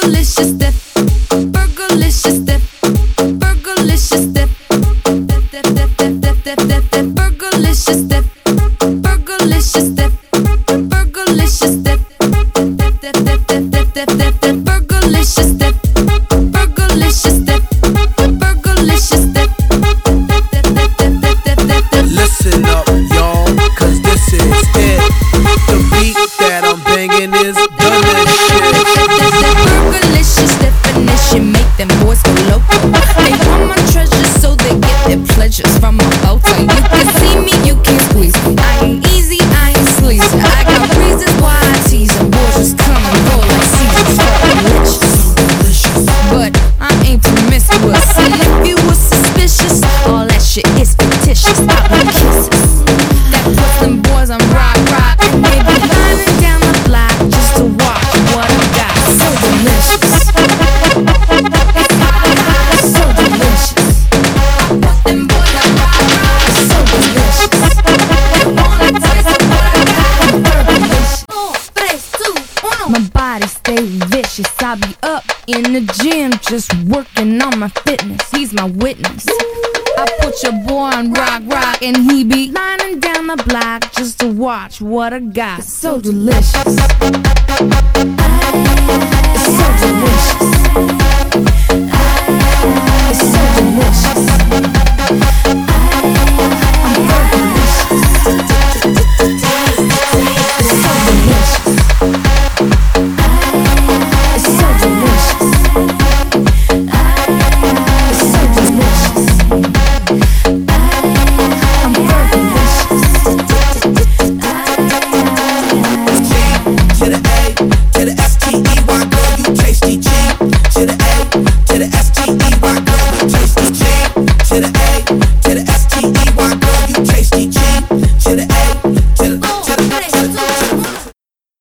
delicious. She make them boys go loco. They want my treasures so they get their pleasures from my boat. body stay vicious. I be up in the gym just working on my fitness. He's my witness. I put your boy on rock, rock, and he be lining down the block just to watch what I got. It's so delicious. It's so delicious. to the A.